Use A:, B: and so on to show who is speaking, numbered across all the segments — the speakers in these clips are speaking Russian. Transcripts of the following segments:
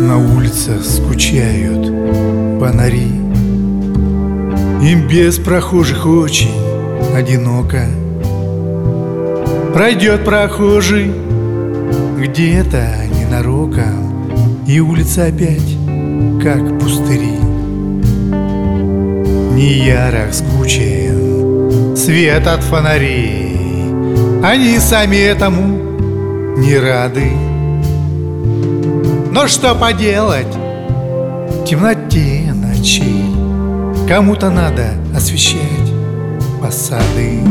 A: На улицах скучают фонари. Им без прохожих очень одиноко. Пройдет прохожий где-то ненароком И улица опять как пустыри. Не ярок скучен свет от фонарей. Они сами этому не рады Но что поделать? В темноте ночи. Кому-то надо освещать посады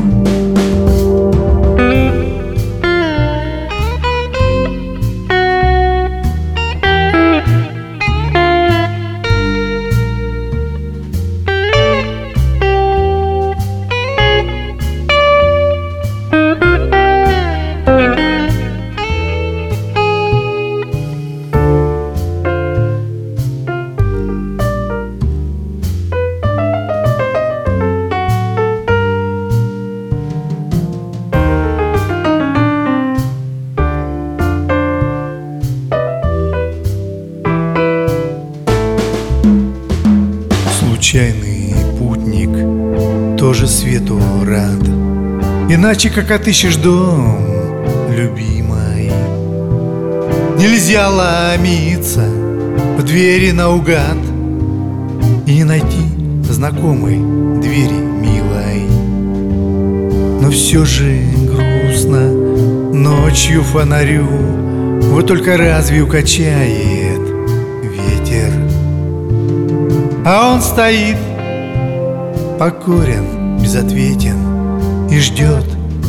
A: Случайный путник тоже свету рад. Иначе как отыщешь дом, любимой Нельзя ломиться в двери наугад И не найти знакомой двери милой. Но все же грустно ночью фонарю Вот только разве укачает а он стоит покорен, безответен И ждет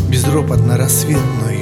A: безропотно рассветную